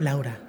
Laura.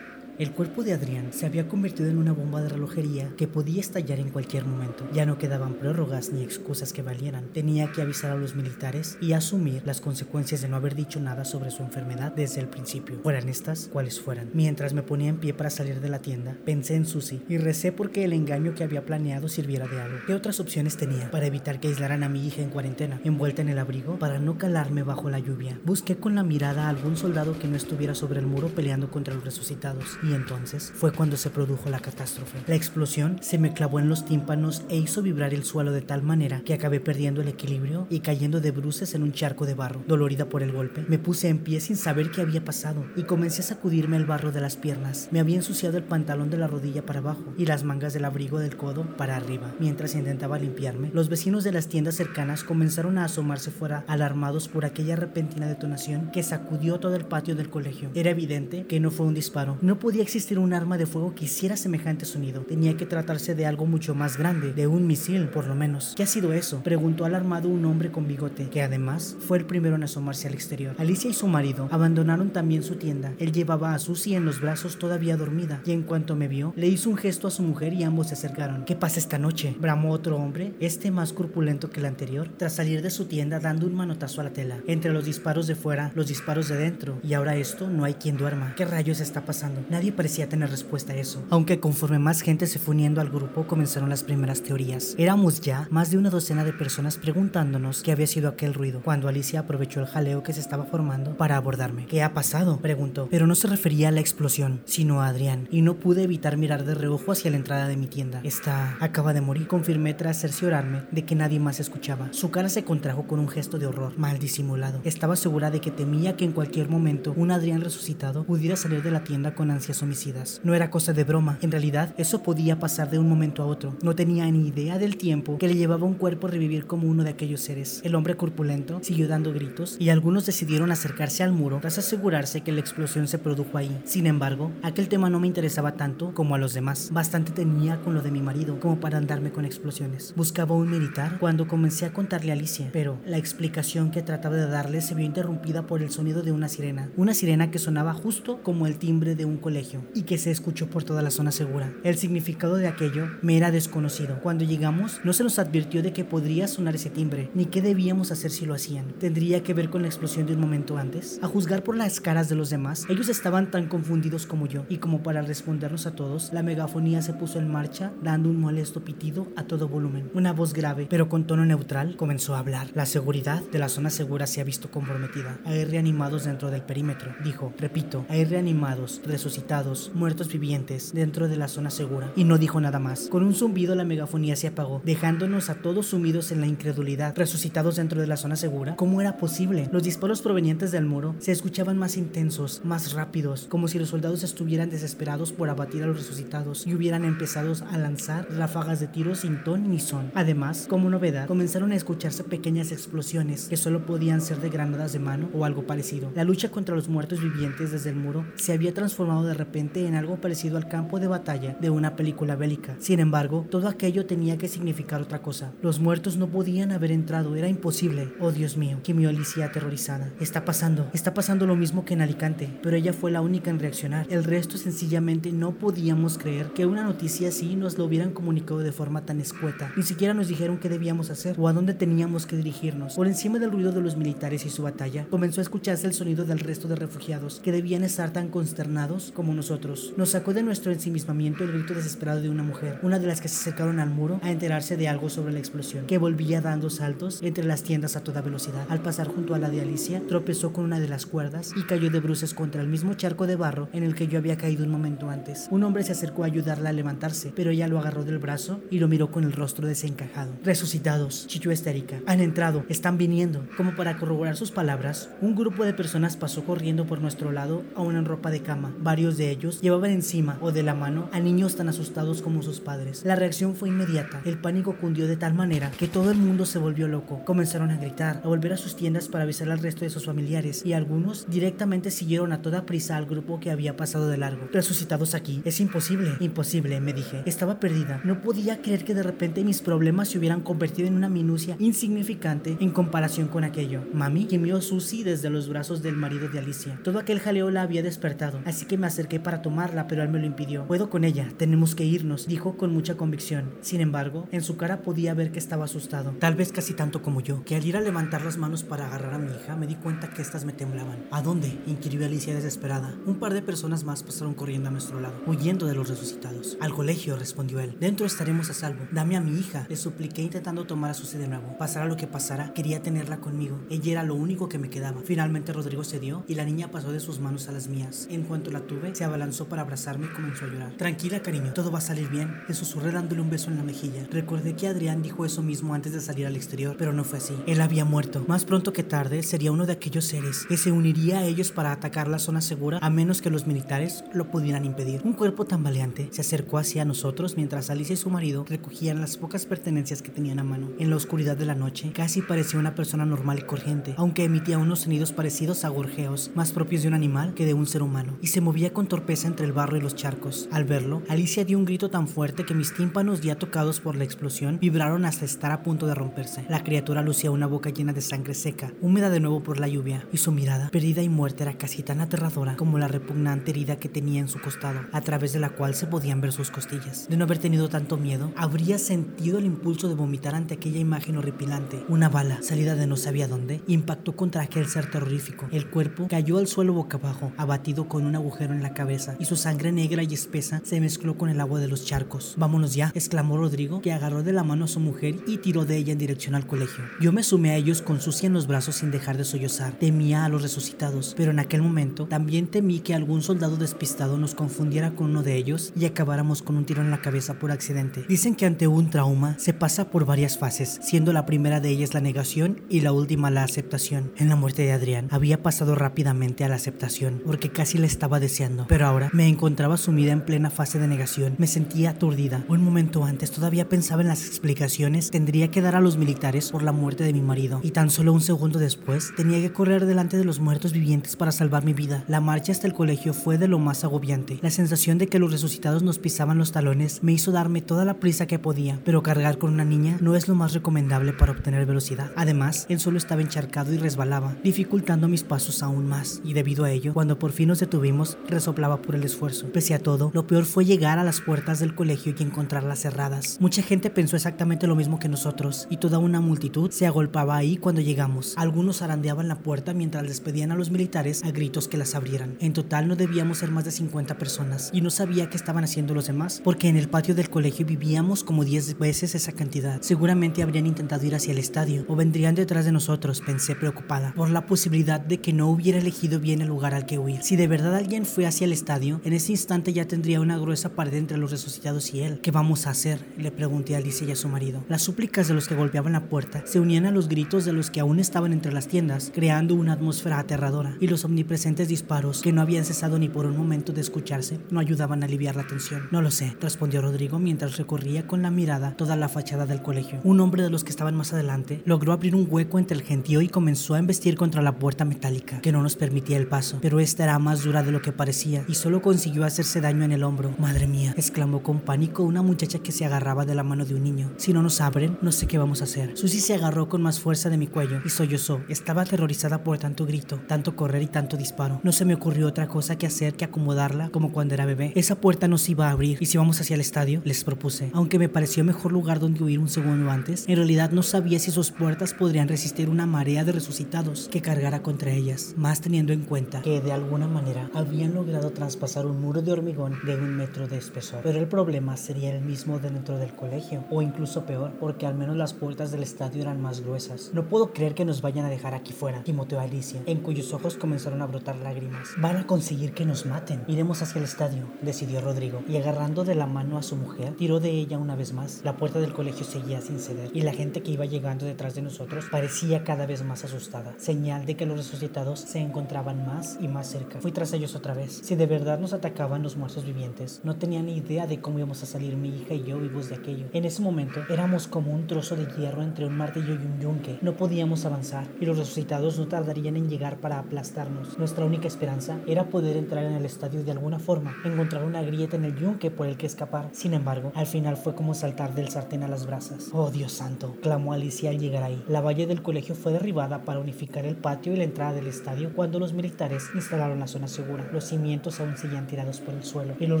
El cuerpo de Adrián se había convertido en una bomba de relojería que podía estallar en cualquier momento. Ya no quedaban prórrogas ni excusas que valieran. Tenía que avisar a los militares y asumir las consecuencias de no haber dicho nada sobre su enfermedad desde el principio, fueran estas cuales fueran. Mientras me ponía en pie para salir de la tienda, pensé en Susie y recé porque el engaño que había planeado sirviera de algo. ¿Qué otras opciones tenía para evitar que aislaran a mi hija en cuarentena, envuelta en el abrigo, para no calarme bajo la lluvia? Busqué con la mirada a algún soldado que no estuviera sobre el muro peleando contra los resucitados y entonces fue cuando se produjo la catástrofe. La explosión se me clavó en los tímpanos e hizo vibrar el suelo de tal manera que acabé perdiendo el equilibrio y cayendo de bruces en un charco de barro. Dolorida por el golpe, me puse en pie sin saber qué había pasado y comencé a sacudirme el barro de las piernas. Me había ensuciado el pantalón de la rodilla para abajo y las mangas del abrigo del codo para arriba. Mientras intentaba limpiarme, los vecinos de las tiendas cercanas comenzaron a asomarse fuera alarmados por aquella repentina detonación que sacudió todo el patio del colegio. Era evidente que no fue un disparo. No podía existir un arma de fuego que hiciera semejante sonido. Tenía que tratarse de algo mucho más grande, de un misil, por lo menos. ¿Qué ha sido eso? Preguntó alarmado un hombre con bigote, que además fue el primero en asomarse al exterior. Alicia y su marido abandonaron también su tienda. Él llevaba a Susie en los brazos todavía dormida, y en cuanto me vio, le hizo un gesto a su mujer y ambos se acercaron. ¿Qué pasa esta noche? bramó otro hombre, este más corpulento que el anterior, tras salir de su tienda dando un manotazo a la tela. Entre los disparos de fuera, los disparos de dentro, y ahora esto, no hay quien duerma. ¿Qué rayos está pasando? Nadie parecía tener respuesta a eso. Aunque conforme más gente se fue uniendo al grupo, comenzaron las primeras teorías. Éramos ya más de una docena de personas preguntándonos qué había sido aquel ruido, cuando Alicia aprovechó el jaleo que se estaba formando para abordarme. ¿Qué ha pasado? preguntó, pero no se refería a la explosión, sino a Adrián, y no pude evitar mirar de reojo hacia la entrada de mi tienda. Está... acaba de morir, confirmé tras cerciorarme de que nadie más escuchaba. Su cara se contrajo con un gesto de horror, mal disimulado. Estaba segura de que temía que en cualquier momento un Adrián resucitado pudiera salir de la tienda con ansias homicidas. No era cosa de broma, en realidad eso podía pasar de un momento a otro. No tenía ni idea del tiempo que le llevaba un cuerpo a revivir como uno de aquellos seres. El hombre corpulento siguió dando gritos y algunos decidieron acercarse al muro tras asegurarse que la explosión se produjo ahí. Sin embargo, aquel tema no me interesaba tanto como a los demás. Bastante tenía con lo de mi marido como para andarme con explosiones. Buscaba un militar cuando comencé a contarle a Alicia, pero la explicación que trataba de darle se vio interrumpida por el sonido de una sirena. Una sirena que sonaba justo como el timbre de un colegio y que se escuchó por toda la zona segura. El significado de aquello me era desconocido. Cuando llegamos, no se nos advirtió de que podría sonar ese timbre, ni qué debíamos hacer si lo hacían. ¿Tendría que ver con la explosión de un momento antes? A juzgar por las caras de los demás, ellos estaban tan confundidos como yo, y como para respondernos a todos, la megafonía se puso en marcha, dando un molesto pitido a todo volumen. Una voz grave, pero con tono neutral, comenzó a hablar. La seguridad de la zona segura se ha visto comprometida. Hay reanimados dentro del perímetro, dijo. Repito, hay reanimados, resucitados, muertos vivientes dentro de la zona segura. Y no dijo nada más. Con un zumbido la megafonía se apagó, dejándonos a todos sumidos en la incredulidad. Resucitados dentro de la zona segura, ¿cómo era posible? Los disparos provenientes del muro se escuchaban más intensos, más rápidos, como si los soldados estuvieran desesperados por abatir a los resucitados y hubieran empezado a lanzar ráfagas de tiros sin ton ni son. Además, como novedad, comenzaron a escucharse pequeñas explosiones que solo podían ser de granadas de mano o algo parecido. La lucha contra los muertos vivientes desde el muro se había transformado de repente en algo parecido al campo de batalla de una película bélica. Sin embargo, todo aquello tenía que significar otra cosa. Los muertos no podían haber entrado, era imposible. Oh Dios mío, gimió Alicia aterrorizada. Está pasando, está pasando lo mismo que en Alicante, pero ella fue la única en reaccionar. El resto sencillamente no podíamos creer que una noticia así nos lo hubieran comunicado de forma tan escueta. Ni siquiera nos dijeron qué debíamos hacer o a dónde teníamos que dirigirnos. Por encima del ruido de los militares y su batalla, comenzó a escucharse el sonido del resto de refugiados, que debían estar tan consternados como nosotros. Nos sacó de nuestro ensimismamiento el grito desesperado de una mujer, una de las que se acercaron al muro a enterarse de algo sobre la explosión, que volvía dando saltos entre las tiendas a toda velocidad. Al pasar junto a la de Alicia, tropezó con una de las cuerdas y cayó de bruces contra el mismo charco de barro en el que yo había caído un momento antes. Un hombre se acercó a ayudarla a levantarse, pero ella lo agarró del brazo y lo miró con el rostro desencajado. Resucitados, chilló estérica. Han entrado, están viniendo. Como para corroborar sus palabras, un grupo de personas pasó corriendo por nuestro lado, aún en ropa de cama. Varios de ellos llevaban encima o de la mano a niños tan asustados como sus padres. La reacción fue inmediata. El pánico cundió de tal manera que todo el mundo se volvió loco. Comenzaron a gritar, a volver a sus tiendas para avisar al resto de sus familiares y algunos directamente siguieron a toda prisa al grupo que había pasado de largo. Resucitados aquí. Es imposible, imposible, me dije. Estaba perdida. No podía creer que de repente mis problemas se hubieran convertido en una minucia insignificante en comparación con aquello. Mami gimió Susie desde los brazos del marido de Alicia. Todo aquel jaleo la había despertado, así que me acerqué para tomarla, pero él me lo impidió. Puedo con ella, tenemos que irnos, dijo con mucha convicción. Sin embargo, en su cara podía ver que estaba asustado, tal vez casi tanto como yo, que al ir a levantar las manos para agarrar a mi hija, me di cuenta que estas me temblaban. ¿A dónde? inquirió Alicia desesperada. Un par de personas más pasaron corriendo a nuestro lado, huyendo de los resucitados. Al colegio, respondió él. Dentro estaremos a salvo. Dame a mi hija, le supliqué intentando tomar a Susie de nuevo. Pasara lo que pasara, quería tenerla conmigo. Ella era lo único que me quedaba. Finalmente Rodrigo cedió y la niña pasó de sus manos a las mías. En cuanto la tuve, se abalanzó para abrazarme y comenzó a llorar. Tranquila, cariño, todo va a salir bien. Le susurré dándole un beso en la mejilla. Recordé que Adrián dijo eso mismo antes de salir al exterior, pero no fue así. Él había muerto. Más pronto que tarde sería uno de aquellos seres que se uniría a ellos para atacar la zona segura a menos que los militares lo pudieran impedir. Un cuerpo tambaleante se acercó hacia nosotros mientras Alicia y su marido recogían las pocas pertenencias que tenían a mano. En la oscuridad de la noche, casi parecía una persona normal y corriente, aunque emitía unos sonidos parecidos a gorjeos, más propios de un animal que de un ser humano, y se movía con torpeza entre el barro y los charcos. Al verlo, Alicia dio un grito tan fuerte que mis tímpanos ya tocados por la explosión vibraron hasta estar a punto de romperse. La criatura lucía una boca llena de sangre seca, húmeda de nuevo por la lluvia, y su mirada, perdida y muerta, era casi tan aterradora como la repugnante herida que tenía en su costado, a través de la cual se podían ver sus costillas. De no haber tenido tanto miedo, habría sentido el impulso de vomitar ante aquella imagen horripilante. Una bala, salida de no sabía dónde, impactó contra aquel ser terrorífico. El cuerpo cayó al suelo boca abajo, abatido con un agujero en la cabeza, y su sangre negra y espesa se mezcló con el agua de los charcos. Vámonos ya, exclamó Rodrigo, que agarró de la mano a su mujer y tiró de ella en dirección al colegio. Yo me sumé a ellos con Sucia en los brazos sin dejar de sollozar. Temía a los resucitados, pero en aquel momento también temí que algún soldado despistado nos confundiera con uno de ellos y acabáramos con un tiro en la cabeza por accidente. Dicen que ante un trauma se pasa por varias fases, siendo la primera de ellas la negación y la última la aceptación. En la muerte de Adrián había pasado rápidamente a la aceptación, porque casi la estaba deseando, pero ahora me encontraba sumida en plena fase de negación. Me sentía aturdida. Un momento antes todavía pensaba en las explicaciones tendría que dar a los militares por la muerte de mi marido, y tan solo un segundo después tenía que correr delante de los muertos vivientes para salvar mi vida. La marcha hasta el colegio fue de lo más agobiante. La sensación de que los resucitados nos pisaban los talones me hizo darme toda la prisa que podía, pero cargar con una niña no es lo más recomendable para obtener velocidad. Además, el suelo estaba encharcado y resbalaba, dificultando mis pasos aún más, y debido a ello, cuando por fin nos detuvimos, resoplaba por el esfuerzo. Pese a todo, lo peor fue llegar a las puertas del colegio y encontrarlas cerradas. Mucha gente pensó exactamente lo mismo que nosotros, y toda una multitud se agolpaba ahí cuando llegamos. Algunos arandeaban la puerta mientras despedían a los militares a gritos que las abrieran. En total no debíamos ser más de 50 personas, y no sabía qué estaban haciendo los demás, porque en el patio del colegio vivíamos como 10 veces esa cantidad. Seguramente habrían intentado ir hacia el estadio, o vendrían detrás de nosotros, pensé preocupada, por la posibilidad de que no hubiera elegido bien el lugar al que huir. Si de verdad alguien fue hacia el estadio, en ese instante ya tendría una gruesa pared entre los resucitados y él. ¿Qué vamos a hacer? Le pregunté a Alicia y a su marido. Las súplicas de los que golpeaban la puerta se unían a los gritos de los que aún estaban entre las tiendas, creando una atmósfera aterradora, y los omnipresentes disparos, que no habían cesado ni por un momento de escucharse, no ayudaban a aliviar la tensión. No lo sé, respondió Rodrigo mientras recorría con la mirada toda la fachada del colegio. Un hombre de los que estaban más adelante logró abrir un hueco entre el gentío y comenzó a embestir contra la puerta metálica, que no nos permitía el paso, pero esta era más dura de lo que parecía y solo consiguió hacerse daño en el hombro. Madre mía, exclamó con pánico una muchacha que se agarraba de la mano de un niño. Si no nos abren, no sé qué vamos a hacer. Susie se agarró con más fuerza de mi cuello y sollozó. Estaba aterrorizada por tanto grito, tanto correr y tanto disparo. No se me ocurrió otra cosa que hacer que acomodarla como cuando era bebé. Esa puerta nos iba a abrir y si vamos hacia el estadio, les propuse. Aunque me pareció mejor lugar donde huir un segundo antes, en realidad no sabía si sus puertas podrían resistir una marea de resucitados que cargara contra ellas, más teniendo en cuenta que de alguna manera habían logrado traspasar un muro de hormigón de un metro de espesor. Pero el problema sería el mismo dentro del colegio, o incluso peor, porque al menos las puertas del estadio eran más gruesas. No puedo creer que nos vayan a dejar aquí fuera, gimoteó Alicia, en cuyos ojos comenzaron a brotar lágrimas. Van a conseguir que nos maten. Iremos hacia el estadio, decidió Rodrigo, y agarrando de la mano a su mujer, tiró de ella una vez más. La puerta del colegio seguía sin ceder, y la gente que iba llegando detrás de nosotros parecía cada vez más asustada, señal de que los resucitados se encontraban más y más cerca. Fui tras ellos otra vez. Si de verdad nos atacaban los muertos vivientes, no tenía ni idea de cómo íbamos a salir mi hija y yo vivos de aquello. En ese momento éramos como un trozo de hierro entre un martillo y un yunque. No podíamos avanzar y los resucitados no tardarían en llegar para aplastarnos. Nuestra única esperanza era poder entrar en el estadio de alguna forma, encontrar una grieta en el yunque por el que escapar. Sin embargo, al final fue como saltar del sartén a las brasas. Oh Dios santo, clamó Alicia al llegar ahí. La valla del colegio fue derribada para unificar el patio y la entrada del estadio cuando los militares instalaron la zona segura. Los cimientos aún seguían tirados por el suelo y los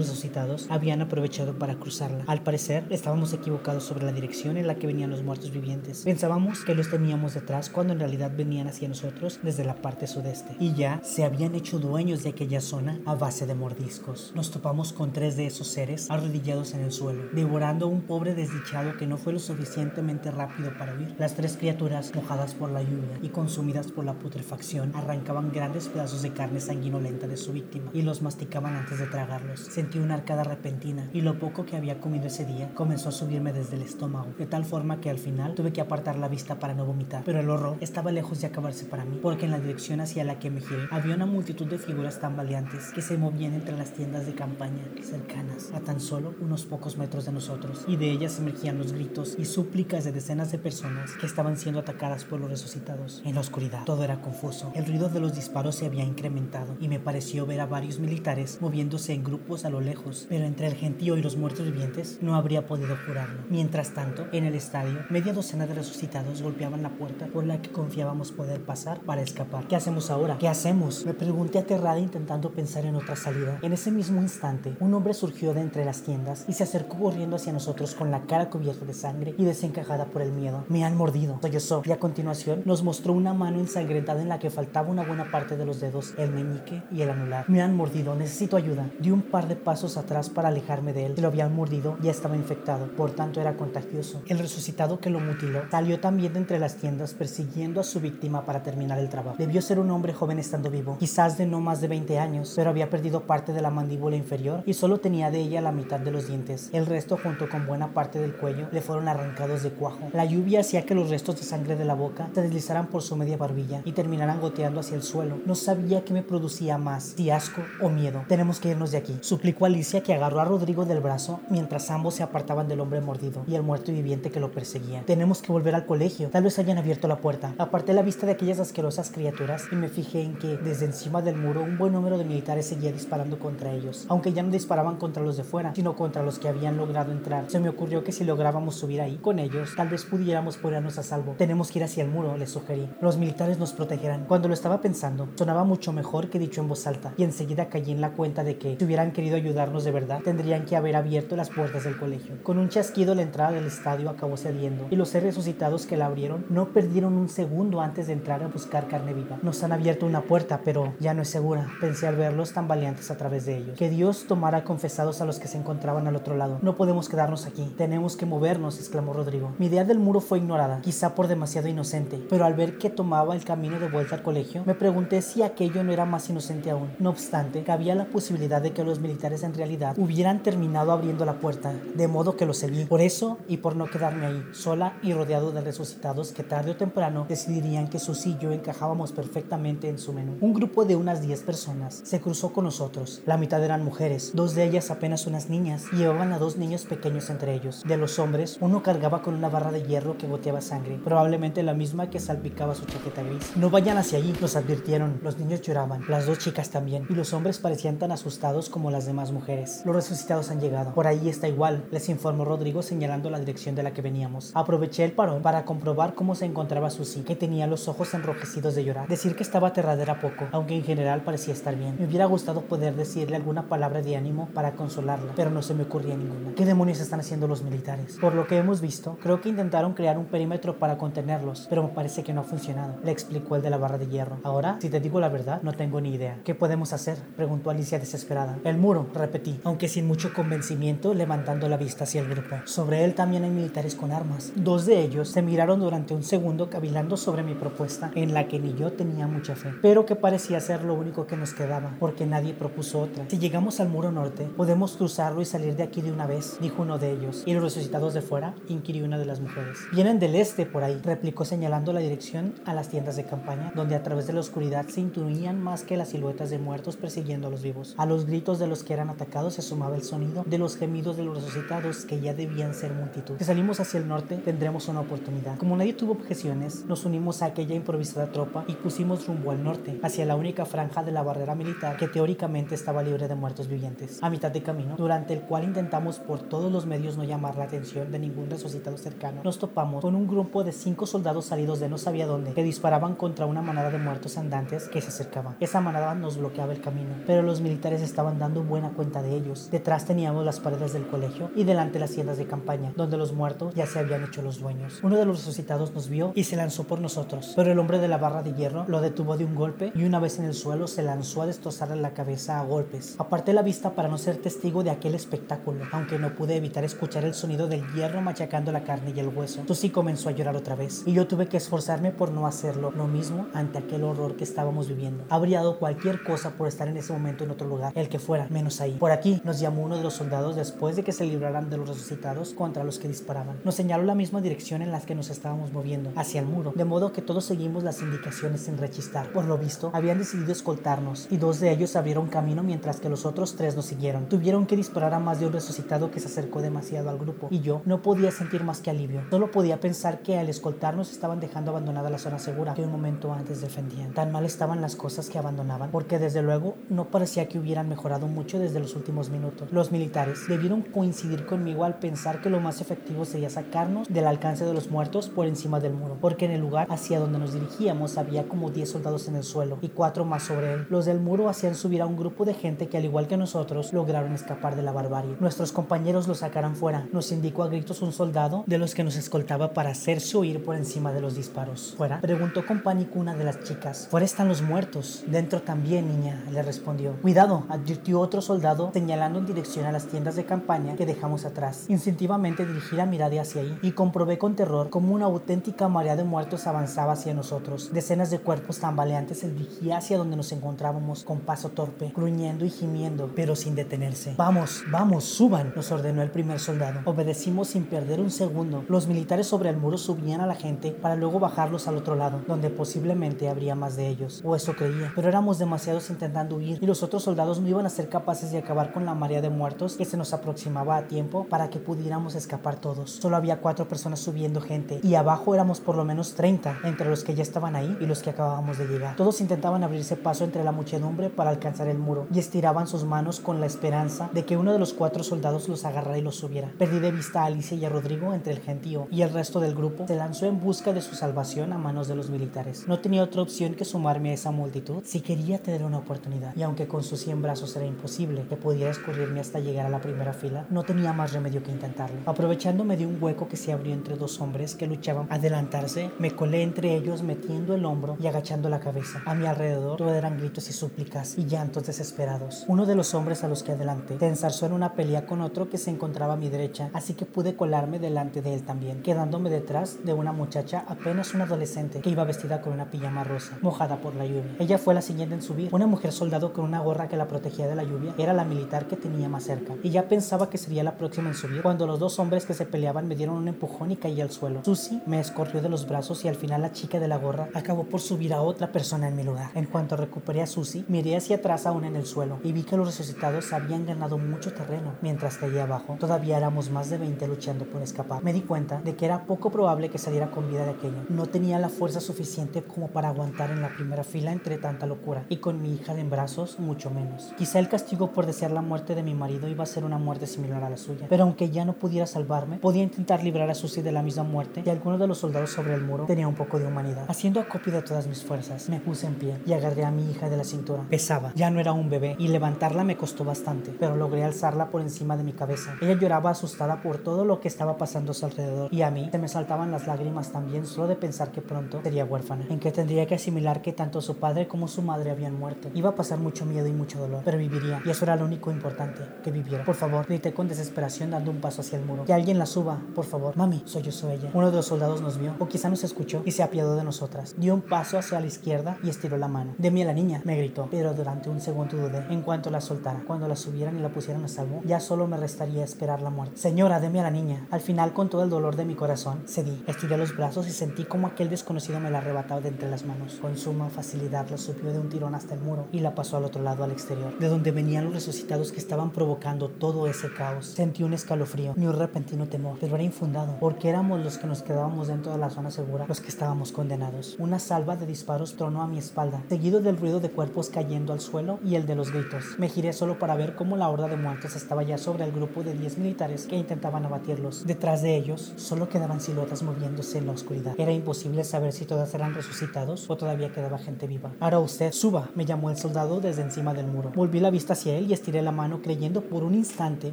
resucitados habían aprovechado para cruzarla. Al parecer, estábamos equivocados sobre la dirección en la que venían los muertos vivientes. Pensábamos que los teníamos detrás cuando en realidad venían hacia nosotros desde la parte sudeste y ya se habían hecho dueños de aquella zona a base de mordiscos. Nos topamos con tres de esos seres arrodillados en el suelo, devorando a un pobre desdichado que no fue lo suficientemente rápido para huir. Las tres criaturas, mojadas por la lluvia y consumidas por la putrefacción, arrancaban grandes pedazos de carne sanguinolenta de su víctima y los masticaban antes de tragarlos. Sentí una arcada repentina y lo poco que había comido ese día comenzó a subirme desde el estómago, de tal forma que al final tuve que apartar la vista para no vomitar. Pero el horror estaba lejos de acabarse para mí, porque en la dirección hacia la que me giré había una multitud de figuras tambaleantes que se movían entre las tiendas de campaña cercanas a tan solo unos pocos metros de nosotros, y de ellas emergían los gritos y súplicas de decenas de personas que estaban siendo atacadas por los resucitados. En la oscuridad todo era confuso, el ruido de los disparos se había incrementado y me pareció ver a varios militares moviéndose en grupos a lo lejos, pero entre el gentío y los muertos vivientes no habría podido jurarlo. Mientras tanto, en el estadio, media docena de resucitados golpeaban la puerta por la que confiábamos poder pasar para escapar. ¿Qué hacemos ahora? ¿Qué hacemos? Me pregunté aterrada intentando pensar en otra salida. En ese mismo instante, un hombre surgió de entre las tiendas y se acercó corriendo hacia nosotros con la cara cubierta de sangre y desencajada por el miedo. Me han mordido, sollozó, y a continuación nos mostró una mano ensangrentada en la que faltaba una buena parte de los dedos, el meñique y el anular. Me han mordido, necesito ayuda. Di un par de pasos atrás para alejarme de él. Si lo habían mordido, ya estaba infectado, por tanto era contagioso. El resucitado que lo mutiló salió también de entre las tiendas persiguiendo a su víctima para terminar el trabajo. Debió ser un hombre joven estando vivo, quizás de no más de 20 años, pero había perdido parte de la mandíbula inferior y solo tenía de ella la mitad de los dientes. El resto, junto con buena parte del cuello, le fueron arrancados de cuajo. La lluvia hacía que los restos de sangre de la boca se deslizaran por su media barbilla y terminaran goteando hacia el suelo. No sabía qué me producía más, si asco o miedo. Tenemos que irnos de aquí, suplicó Alicia que agarró a Rodrigo del brazo mientras ambos se apartaban del hombre mordido y el muerto viviente que lo perseguía. Tenemos que volver al colegio, tal vez hayan abierto la puerta. Aparté la vista de aquellas asquerosas criaturas y me fijé en que desde encima del muro un buen número de militares seguía disparando contra ellos, aunque ya no disparaban contra los de fuera, sino contra los que habían logrado entrar. Se me ocurrió que si lográbamos subir ahí con ellos, tal vez pudiéramos ponernos a salvo. Tenemos que ir hacia el muro, les sugerí. Los militares nos protegerán. Cuando lo estaba pensando, sonaba mucho mejor que dicho en voz alta, y enseguida caí en la cuenta de que, si hubieran querido ayudarnos de verdad, tendrían que haber abierto las puertas del colegio. Con un chasquido la entrada del estadio acabó cediendo, y los seres resucitados que la abrieron no perdieron un segundo antes de entrar a buscar carne viva. Nos han abierto una puerta, pero ya no es segura, pensé al verlos tan valientes a través de ellos. Que Dios tomara confesados a los que se encontraban al otro lado. No podemos quedarnos aquí, tenemos que movernos, exclamó Rodrigo. Mi idea del muro fue ignorada, quizá por demasiado inocente, pero al ver que tomaba el camino de vuelta al colegio, me pregunté si aquello no era más inocente aún. No obstante, cabía la posibilidad de que los militares en realidad hubieran terminado abriendo la puerta, de modo que lo seguí. Por eso, y por no quedarme ahí, sola y rodeado de resucitados que tarde o temprano decidirían que Susi y yo encajábamos perfectamente en su menú. Un grupo de unas 10 personas se cruzó con nosotros. La mitad eran mujeres, dos de ellas apenas unas niñas, llevaban a dos niños pequeños entre ellos. De los hombres, uno cargaba con una barra de hierro que goteaba sangre, probablemente la misma que salpicaba su chaqueta gris. No vayan hacia allí, nos advirtieron. Los niños lloraban, las dos chicas también, y los hombres parecían tan asustados como las demás mujeres. Los resucitados han llegado. Por ahí está igual, les informó Rodrigo señalando la dirección de la que veníamos. Aproveché el parón para comprobar cómo se encontraba Susi, que tenía los ojos enrojecidos de llorar. Decir que estaba aterrada era poco, aunque en general parecía estar bien. Me hubiera gustado poder decirle alguna palabra de ánimo para consolarla, pero no se me ocurría ninguna. ¿Qué demonios están haciendo los militares? Por lo que hemos visto, creo que intentaron crear un perímetro para contenerlos, pero me parece que no ha funcionado, le explicó el de la barra de hierro. Ahora, si te digo la verdad, no tengo ni idea. ¿Qué podemos hacer? Preguntó Alicia desesperada. El muro, repetí, aunque sin mucho convencimiento, levantando la vista hacia el grupo. Sobre él también hay militares con armas. Dos de ellos se miraron durante un segundo cavilando sobre mi propuesta, en la que ni yo tenía mucha fe, pero que parecía ser lo único que nos quedaba, porque nadie propuso otra. Si llegamos al muro norte, podemos cruzarlo y salir de aquí de una vez, dijo uno de ellos. ¿Y los resucitados de fuera? inquirió una de las mujeres. Vienen del este por ahí, replicó señalando la dirección a las tiendas de campaña, donde a través de la oscuridad se intuían más que las siluetas de muertos persiguiendo a los vivos. A los gritos de los que eran atacados se sumaba el sonido de los gemidos de los resucitados que ya debían ser multitud. Si salimos hacia el norte, tendremos una oportunidad. Como nadie tuvo objeciones, nos unimos a aquella improvisada tropa y pusimos rumbo al norte, hacia la única franja de la barrera militar que teóricamente estaba libre de muertos vivientes. A mitad de camino, durante el cual intentamos por todos los medios no llamar la atención de ningún resucitado cercano, nos topamos con un grupo de cinco soldados salidos de no sabía dónde, que disparaban contra una manada de muertos andantes que se acercaba. Esa manada nos bloqueaba el pero los militares estaban dando buena cuenta de ellos. Detrás teníamos las paredes del colegio y delante las tiendas de campaña, donde los muertos ya se habían hecho los dueños. Uno de los resucitados nos vio y se lanzó por nosotros, pero el hombre de la barra de hierro lo detuvo de un golpe y una vez en el suelo se lanzó a destrozarle la cabeza a golpes. Aparté la vista para no ser testigo de aquel espectáculo, aunque no pude evitar escuchar el sonido del hierro machacando la carne y el hueso. Susi comenzó a llorar otra vez y yo tuve que esforzarme por no hacerlo lo mismo ante aquel horror que estábamos viviendo. Habría dado cualquier cosa por estar en ese momento en otro lugar, el que fuera, menos ahí. Por aquí nos llamó uno de los soldados después de que se libraran de los resucitados contra los que disparaban. Nos señaló la misma dirección en la que nos estábamos moviendo, hacia el muro, de modo que todos seguimos las indicaciones sin rechistar. Por lo visto, habían decidido escoltarnos y dos de ellos abrieron camino mientras que los otros tres nos siguieron. Tuvieron que disparar a más de un resucitado que se acercó demasiado al grupo y yo no podía sentir más que alivio. Solo podía pensar que al escoltarnos estaban dejando abandonada la zona segura que un momento antes defendían. Tan mal estaban las cosas que abandonaban porque desde luego no parecía que hubieran mejorado mucho desde los últimos minutos. Los militares debieron coincidir conmigo al pensar que lo más efectivo sería sacarnos del alcance de los muertos por encima del muro, porque en el lugar hacia donde nos dirigíamos había como 10 soldados en el suelo y cuatro más sobre él. Los del muro hacían subir a un grupo de gente que al igual que nosotros lograron escapar de la barbarie. Nuestros compañeros los sacaron fuera. Nos indicó a gritos un soldado de los que nos escoltaba para hacerse oír por encima de los disparos. ¿Fuera? Preguntó con pánico una de las chicas. Fuera están los muertos. Dentro también, niña, le respondió. Cuidado, advirtió otro soldado señalando en dirección a las tiendas de campaña que dejamos atrás. Instintivamente dirigí la mirada hacia ahí y comprobé con terror cómo una auténtica marea de muertos avanzaba hacia nosotros. Decenas de cuerpos tambaleantes se dirigía hacia donde nos encontrábamos con paso torpe, gruñendo y gimiendo, pero sin detenerse. Vamos, vamos, suban, nos ordenó el primer soldado. Obedecimos sin perder un segundo. Los militares sobre el muro subían a la gente para luego bajarlos al otro lado, donde posiblemente habría más de ellos, o eso creía. Pero éramos demasiados intentando y los otros soldados no iban a ser capaces de acabar con la marea de muertos que se nos aproximaba a tiempo para que pudiéramos escapar todos. Solo había cuatro personas subiendo gente y abajo éramos por lo menos 30 entre los que ya estaban ahí y los que acabábamos de llegar. Todos intentaban abrirse paso entre la muchedumbre para alcanzar el muro y estiraban sus manos con la esperanza de que uno de los cuatro soldados los agarrara y los subiera. Perdí de vista a Alicia y a Rodrigo entre el gentío y el resto del grupo se lanzó en busca de su salvación a manos de los militares. No tenía otra opción que sumarme a esa multitud si quería tener una oportunidad y aunque con sus 100 brazos era imposible que pudiera escurrirme hasta llegar a la primera fila, no tenía más remedio que intentarlo. Aprovechándome de un hueco que se abrió entre dos hombres que luchaban adelantarse, me colé entre ellos metiendo el hombro y agachando la cabeza. A mi alrededor todo eran gritos y súplicas y llantos desesperados. Uno de los hombres a los que adelanté se ensarzó en una pelea con otro que se encontraba a mi derecha, así que pude colarme delante de él también, quedándome detrás de una muchacha apenas una adolescente que iba vestida con una pijama rosa, mojada por la lluvia. Ella fue la siguiente en subir. Una mujer con una gorra que la protegía de la lluvia era la militar que tenía más cerca, y ya pensaba que sería la próxima en subir cuando los dos hombres que se peleaban me dieron un empujón y caí al suelo. Susie me escorrió de los brazos y al final la chica de la gorra acabó por subir a otra persona en mi lugar. En cuanto recuperé a Susie, miré hacia atrás aún en el suelo y vi que los resucitados habían ganado mucho terreno, mientras que abajo todavía éramos más de 20 luchando por escapar. Me di cuenta de que era poco probable que saliera con vida de aquello. No tenía la fuerza suficiente como para aguantar en la primera fila entre tanta locura y con mi hija en brazos mucho menos. Quizá el castigo por desear la muerte de mi marido iba a ser una muerte similar a la suya, pero aunque ya no pudiera salvarme, podía intentar librar a Susie de la misma muerte y alguno de los soldados sobre el muro tenía un poco de humanidad. Haciendo acopio de todas mis fuerzas, me puse en pie y agarré a mi hija de la cintura. Pesaba, ya no era un bebé y levantarla me costó bastante, pero logré alzarla por encima de mi cabeza. Ella lloraba asustada por todo lo que estaba pasando a su alrededor y a mí se me saltaban las lágrimas también solo de pensar que pronto sería huérfana, en que tendría que asimilar que tanto su padre como su madre habían muerto. Iba a pasar mucho miedo y mucho dolor, pero viviría y eso era lo único importante, que viviera. Por favor, grité con desesperación dando un paso hacia el muro. Que alguien la suba, por favor. Mami, soy yo, soy ella. Uno de los soldados nos vio, o quizá nos escuchó y se apiadó de nosotras. Dio un paso hacia la izquierda y estiró la mano. Deme a la niña, me gritó, pero durante un segundo dudé. En cuanto la soltara, cuando la subieran y la pusieran a salvo, ya solo me restaría esperar la muerte. Señora, deme a la niña. Al final, con todo el dolor de mi corazón, cedí. Estiré los brazos y sentí como aquel desconocido me la arrebataba de entre las manos. Con suma facilidad la subió de un tirón hasta el muro y la pasó al otro lado, al exterior, de donde venían los resucitados que estaban provocando todo ese caos. Sentí un escalofrío, ni un repentino temor, pero era infundado, porque éramos los que nos quedábamos dentro de la zona segura, los que estábamos condenados. Una salva de disparos tronó a mi espalda, seguido del ruido de cuerpos cayendo al suelo y el de los gritos. Me giré solo para ver cómo la horda de muertos estaba ya sobre el grupo de 10 militares que intentaban abatirlos. Detrás de ellos solo quedaban siluetas moviéndose en la oscuridad. Era imposible saber si todas eran resucitados o todavía quedaba gente viva. Ahora usted, suba, me llamó el soldado desde encima del muro. Volví la vista hacia él y estiré la mano creyendo por un instante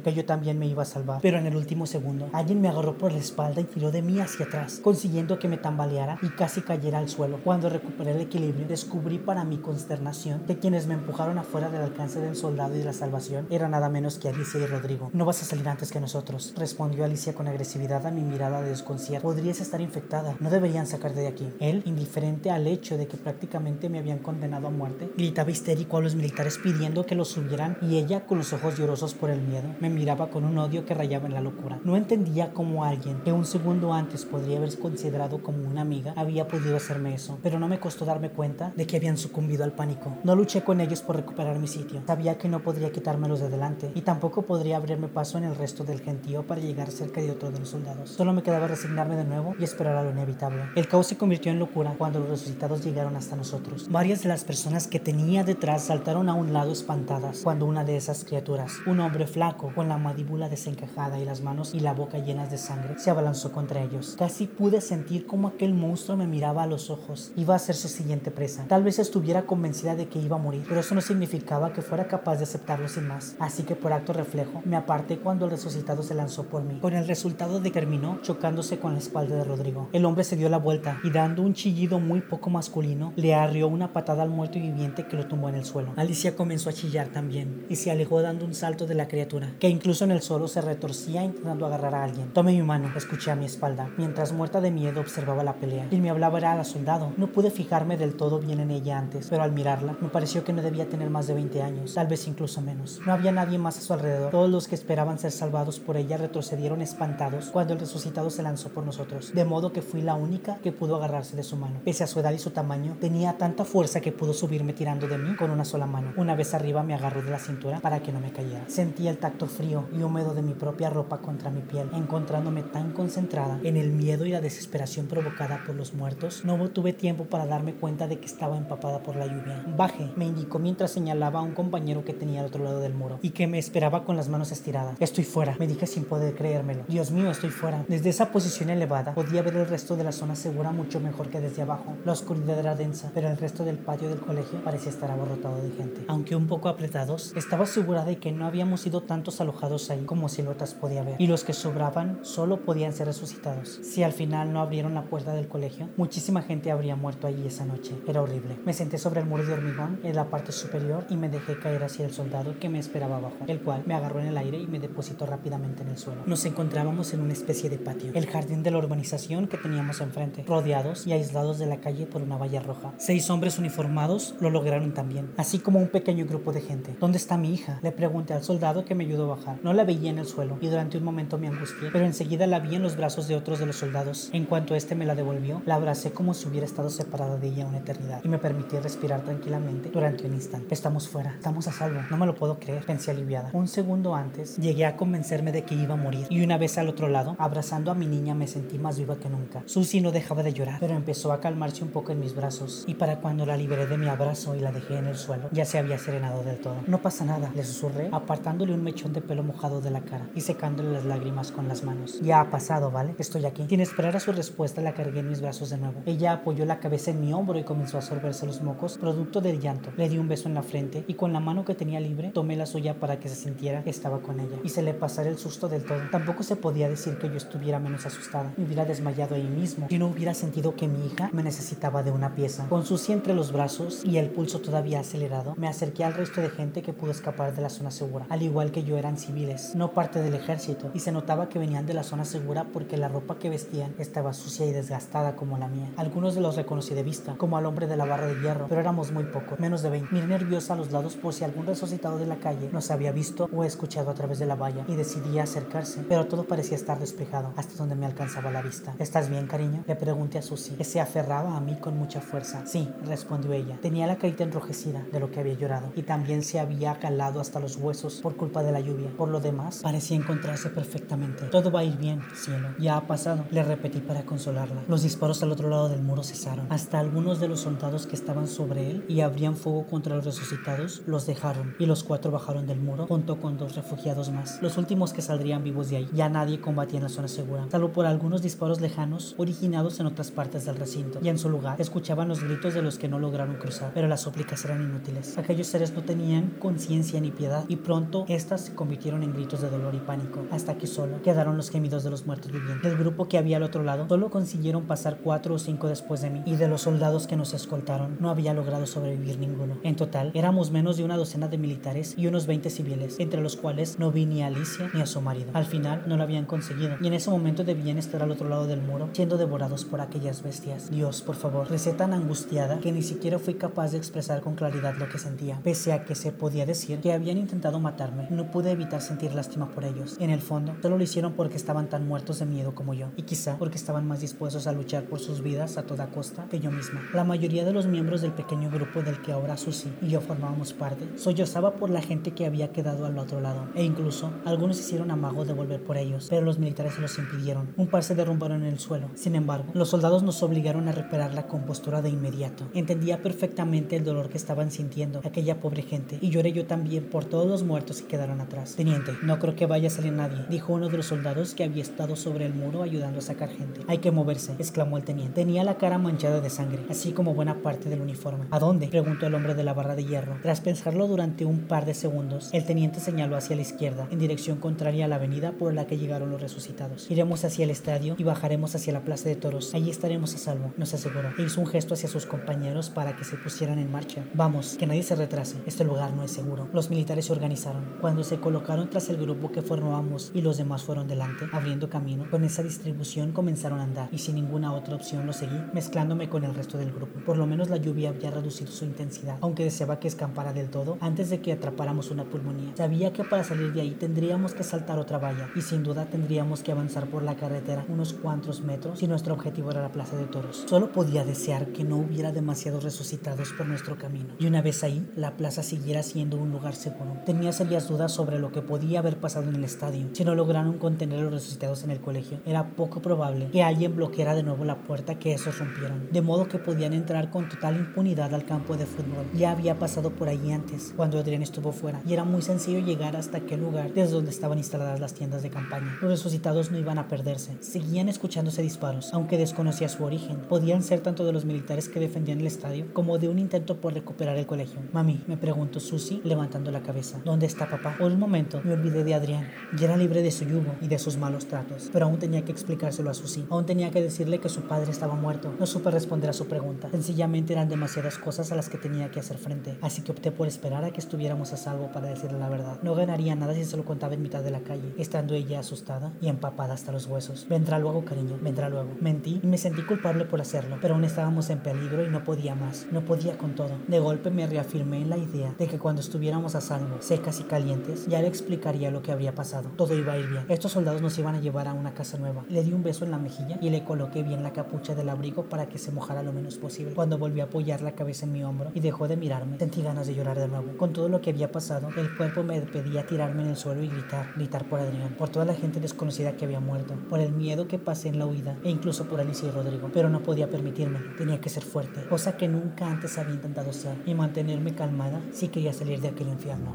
que yo también me iba a salvar. Pero en el último segundo, alguien me agarró por la espalda y tiró de mí hacia atrás, consiguiendo que me tambaleara y casi cayera al suelo. Cuando recuperé el equilibrio, descubrí para mi consternación que quienes me empujaron afuera del alcance del soldado y de la salvación eran nada menos que Alicia y Rodrigo. No vas a salir antes que nosotros, respondió Alicia con agresividad a mi mirada de desconcierto. Podrías estar infectada, no deberían sacarte de aquí. Él, indiferente al hecho de que prácticamente me habían condenado a muerte, gritaba histérico a los militares pidiendo que lo subieran y ella, con los ojos llorosos por el miedo, me miraba con un odio que rayaba en la locura. No entendía cómo alguien que un segundo antes podría haber considerado como una amiga había podido hacerme eso, pero no me costó darme cuenta de que habían sucumbido al pánico. No luché con ellos por recuperar mi sitio. Sabía que no podría quitármelos de delante y tampoco podría abrirme paso en el resto del gentío para llegar cerca de otro de los soldados. Solo me quedaba resignarme de nuevo y esperar a lo inevitable. El caos se convirtió en locura cuando los resucitados llegaron hasta nosotros. Varias de las personas que tenía detrás saltaron a un lado espantadas cuando una de esas criaturas, un hombre flaco con la mandíbula desencajada y las manos y la boca llenas de sangre, se abalanzó contra ellos. Casi pude sentir como aquel monstruo me miraba a los ojos. Iba a ser su siguiente presa. Tal vez estuviera convencida de que iba a morir, pero eso no significaba que fuera capaz de aceptarlo sin más. Así que por acto reflejo me aparté cuando el resucitado se lanzó por mí, con el resultado de que terminó chocándose con la espalda de Rodrigo. El hombre se dio la vuelta y dando un chillido muy poco masculino, le arrió una patada al muerto y viviente que lo tumbó en el suelo. Alicia comenzó a chillar también y se alejó dando un salto de la criatura, que incluso en el suelo se retorcía intentando agarrar a alguien. Tome mi mano, escuché a mi espalda, mientras muerta de miedo observaba la pelea. Quien me hablaba era soldado. No pude fijarme del todo bien en ella antes, pero al mirarla me pareció que no debía tener más de 20 años, tal vez incluso menos. No había nadie más a su alrededor. Todos los que esperaban ser salvados por ella retrocedieron espantados cuando el resucitado se lanzó por nosotros, de modo que fui la única que pudo agarrarse de su mano. Pese a su edad y su tamaño, tenía tanta fuerza que pudo subirme tirando de mí con una sola mano. Una vez arriba me agarró de la cintura para que no me cayera. Sentía el tacto frío y húmedo de mi propia ropa contra mi piel, encontrándome tan concentrada en el miedo y la desesperación provocada por los muertos, no tuve tiempo para darme cuenta de que estaba empapada por la lluvia. Baje, me indicó mientras señalaba a un compañero que tenía al otro lado del muro y que me esperaba con las manos estiradas. Estoy fuera, me dije sin poder creérmelo. Dios mío, estoy fuera. Desde esa posición elevada podía ver el resto de la zona segura mucho mejor que desde abajo. La oscuridad era densa, pero el resto del patio del colegio parecía estar abarrotado de gente. Aunque un poco apretados, estaba segura de que no habíamos sido tantos alojados ahí como siluetas podía ver, y los que sobraban solo podían ser resucitados. Si al final no abrieron la puerta del colegio, muchísima gente habría muerto allí esa noche. Era horrible. Me senté sobre el muro de hormigón en la parte superior y me dejé caer hacia el soldado que me esperaba abajo, el cual me agarró en el aire y me depositó rápidamente en el suelo. Nos encontrábamos en una especie de patio, el jardín de la urbanización que teníamos enfrente, rodeados y aislados de la calle por una valla roja. Seis hombres uniformados lo lograron también, así como un pequeño grupo de gente. ¿Dónde está mi hija? Le pregunté al soldado que me ayudó a bajar. No la veía en el suelo y durante un momento me angustié, pero enseguida la vi en los brazos de otros de los soldados. En cuanto este me la devolvió, la abracé como si hubiera estado separada de ella una eternidad y me permití respirar tranquilamente durante un instante. Estamos fuera, estamos a salvo. No me lo puedo creer, pensé aliviada. Un segundo antes, llegué a convencerme de que iba a morir y una vez al otro lado, abrazando a mi niña, me sentí más viva que nunca. Susie no dejaba de llorar, pero empezó a calmarse un poco en mis brazos y para cuando la liberé de mi abrazo y la dejé en el suelo, ya se había serenado del todo. No pasa nada, le susurré, apartándole un mechón de pelo mojado de la cara y secándole las lágrimas con las manos. Ya ha pasado, ¿vale? Estoy aquí. Sin esperar a su respuesta, la cargué en mis brazos de nuevo. Ella apoyó la cabeza en mi hombro y comenzó a sorberse los mocos, producto del llanto. Le di un beso en la frente y con la mano que tenía libre tomé la suya para que se sintiera que estaba con ella y se le pasara el susto del todo. Tampoco se podía decir que yo estuviera menos asustada. Me hubiera desmayado ahí mismo si no hubiera sentido que mi hija me necesitaba de una pieza. Con Susie entre los brazos y el pulso todavía acelerado, me acerqué al resto de gente que pudo escapar de la zona segura. Al igual que yo eran civiles, no parte del ejército, y se notaba que venían de la zona segura porque la ropa que vestían estaba sucia y desgastada como la mía. Algunos de los reconocí de vista, como al hombre de la barra de hierro, pero éramos muy pocos, menos de 20. Miré nerviosa a los lados por si algún resucitado de la calle nos había visto o escuchado a través de la valla y decidí acercarse, pero todo parecía estar despejado hasta donde me alcanzaba la vista. ¿Estás bien, cariño? Le pregunté a Susie, que se aferraba a mí con mucha fuerza. Sí, respondió ella. Tenía la carita enrojecida de lo que había llorado y también se había calado hasta los huesos por culpa de la lluvia. Por lo demás, parecía encontrarse perfectamente. Todo va a ir bien, cielo. Ya ha pasado, le repetí para consolarla. Los disparos al otro lado del muro cesaron. Hasta algunos de los soldados que estaban sobre él y abrían fuego contra los resucitados los dejaron y los cuatro bajaron del muro junto con dos refugiados más. Los últimos que saldrían vivos de ahí. Ya nadie combatía en la zona segura, salvo por algunos disparos lejanos originados en otras partes del recinto. Y en su lugar escuchaban los gritos de los que no lograron cruzar, pero las súplicas eran inútiles. Aquellos seres no tenían conciencia ni piedad y pronto estas se convirtieron en gritos de dolor y pánico, hasta que solo quedaron los gemidos de los muertos vivientes. Del grupo que había al otro lado, solo consiguieron pasar cuatro o cinco después de mí, y de los soldados que nos escoltaron, no había logrado sobrevivir ninguno. En total, éramos menos de una docena de militares y unos 20 civiles, entre los cuales no vi ni a Alicia ni a su marido. Al final, no lo habían conseguido, y en ese momento debían estar al otro lado del muro, siendo devorados por aquellas bestias. Dios, por favor, recé tan angustiada que ni siquiera fui capaz de expresar con claridad lo que sentía. Pese a que se podía decir que habían intentado matarme, no pude evitar sentir lástima por ellos. En el fondo, solo lo hicieron porque estaban tan muertos de miedo como yo, y quizá porque estaban más dispuestos a luchar por sus vidas a toda costa que yo misma. La mayoría de los miembros del pequeño grupo del que ahora Susie y yo formábamos parte sollozaba por la gente que había quedado al otro lado, e incluso algunos hicieron amago de volver por ellos, pero los militares se los impidieron. Un par se derrumbaron en el suelo. Sin embargo, los soldados nos obligaron a reparar la compostura de inmediato. Entendía perfectamente el dolor que sintiendo aquella pobre gente, y lloré yo también por todos los muertos que quedaron atrás. Teniente, no creo que vaya a salir nadie, dijo uno de los soldados que había estado sobre el muro ayudando a sacar gente. Hay que moverse, exclamó el teniente. Tenía la cara manchada de sangre, así como buena parte del uniforme. ¿A dónde? preguntó el hombre de la barra de hierro. Tras pensarlo durante un par de segundos, el teniente señaló hacia la izquierda, en dirección contraria a la avenida por la que llegaron los resucitados. Iremos hacia el estadio y bajaremos hacia la plaza de toros. Allí estaremos a salvo, nos aseguró. E hizo un gesto hacia sus compañeros para que se pusieran en marcha. Vamos, que nadie se retrase. Este lugar no es seguro. Los militares se organizaron. Cuando se colocaron tras el grupo que formábamos y los demás fueron delante, abriendo camino, con esa distribución comenzaron a andar y sin ninguna otra opción lo seguí, mezclándome con el resto del grupo. Por lo menos la lluvia había reducido su intensidad, aunque deseaba que escampara del todo antes de que atrapáramos una pulmonía. Sabía que para salir de ahí tendríamos que saltar otra valla y sin duda tendríamos que avanzar por la carretera unos cuantos metros si nuestro objetivo era la plaza de toros. Solo podía desear que no hubiera demasiados resucitados por nuestro camino y una vez ahí la plaza siguiera siendo un lugar seguro. Tenía serias dudas sobre lo que podía haber pasado en el estadio. Si no lograron contener a los resucitados en el colegio, era poco probable que alguien bloqueara de nuevo la puerta que esos rompieron, de modo que podían entrar con total impunidad al campo de fútbol. Ya había pasado por allí antes, cuando Adrián estuvo fuera, y era muy sencillo llegar hasta aquel lugar desde donde estaban instaladas las tiendas de campaña. Los resucitados no iban a perderse, seguían escuchándose disparos, aunque desconocía su origen. Podían ser tanto de los militares que defendían el estadio como de un intento por recuperar el colegio. Mami, me preguntó Susie levantando la cabeza. ¿Dónde está papá? Por un momento me olvidé de Adrián. Ya era libre de su yugo y de sus malos tratos, pero aún tenía que explicárselo a Susie. Aún tenía que decirle que su padre estaba muerto. No supe responder a su pregunta. Sencillamente eran demasiadas cosas a las que tenía que hacer frente, así que opté por esperar a que estuviéramos a salvo para decirle la verdad. No ganaría nada si se lo contaba en mitad de la calle, estando ella asustada y empapada hasta los huesos. Vendrá luego, cariño, vendrá luego. Mentí y me sentí culpable por hacerlo, pero aún estábamos en peligro y no podía más. No podía con todo. De me reafirmé en la idea de que cuando estuviéramos a salvo, secas y calientes, ya le explicaría lo que habría pasado. Todo iba a ir bien. Estos soldados nos iban a llevar a una casa nueva. Le di un beso en la mejilla y le coloqué bien la capucha del abrigo para que se mojara lo menos posible. Cuando volví a apoyar la cabeza en mi hombro y dejó de mirarme, sentí ganas de llorar de nuevo. Con todo lo que había pasado, el cuerpo me pedía tirarme en el suelo y gritar, gritar por Adrián, por toda la gente desconocida que había muerto, por el miedo que pasé en la huida e incluso por Alicia y Rodrigo. Pero no podía permitirme, tenía que ser fuerte, cosa que nunca antes había intentado ser, y mantenerme calmada si quería salir de aquel infierno.